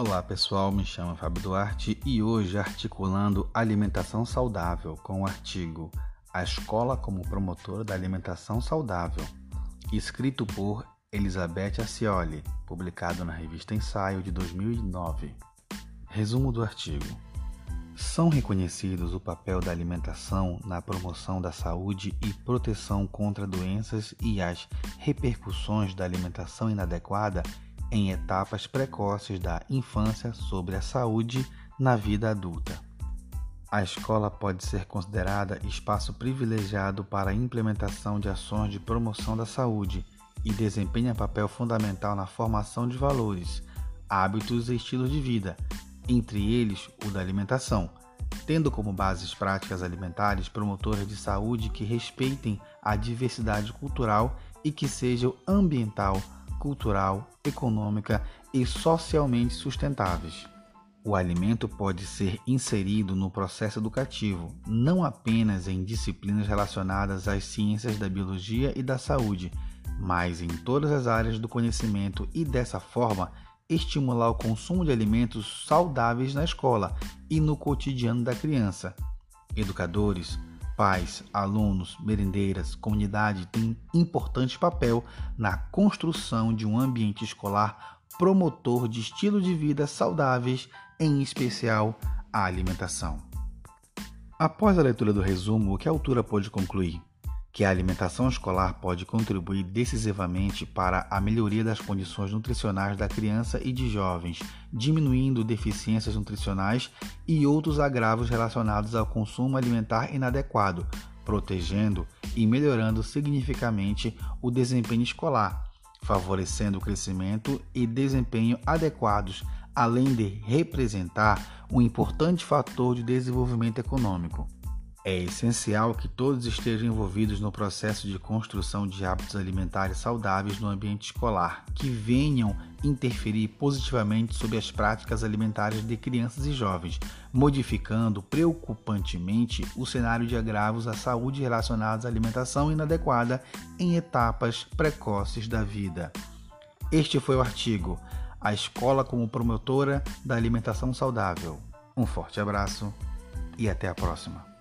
Olá pessoal, me chamo Fábio Duarte e hoje articulando alimentação saudável com o artigo A Escola como Promotora da Alimentação Saudável, escrito por Elizabeth Acioli, publicado na revista Ensaio de 2009. Resumo do artigo. São reconhecidos o papel da alimentação na promoção da saúde e proteção contra doenças e as repercussões da alimentação inadequada em etapas precoces da infância sobre a saúde na vida adulta. A escola pode ser considerada espaço privilegiado para a implementação de ações de promoção da saúde e desempenha papel fundamental na formação de valores, hábitos e estilos de vida, entre eles o da alimentação, tendo como bases práticas alimentares promotoras de saúde que respeitem a diversidade cultural e que sejam ambiental, cultural, econômica e socialmente sustentáveis. O alimento pode ser inserido no processo educativo, não apenas em disciplinas relacionadas às ciências da biologia e da saúde, mas em todas as áreas do conhecimento e, dessa forma, estimular o consumo de alimentos saudáveis na escola e no cotidiano da criança. Educadores, pais, alunos, merendeiras, comunidade têm importante papel na construção de um ambiente escolar promotor de estilo de vida saudáveis, em especial a alimentação. Após a leitura do resumo, o que a autora pode concluir? Que a alimentação escolar pode contribuir decisivamente para a melhoria das condições nutricionais da criança e de jovens, diminuindo deficiências nutricionais e outros agravos relacionados ao consumo alimentar inadequado, protegendo e melhorando significativamente o desempenho escolar, favorecendo o crescimento e desempenho adequados, além de representar um importante fator de desenvolvimento econômico. É essencial que todos estejam envolvidos no processo de construção de hábitos alimentares saudáveis no ambiente escolar, que venham interferir positivamente sobre as práticas alimentares de crianças e jovens, modificando preocupantemente o cenário de agravos à saúde relacionados à alimentação inadequada em etapas precoces da vida. Este foi o artigo A Escola como Promotora da Alimentação Saudável. Um forte abraço e até a próxima.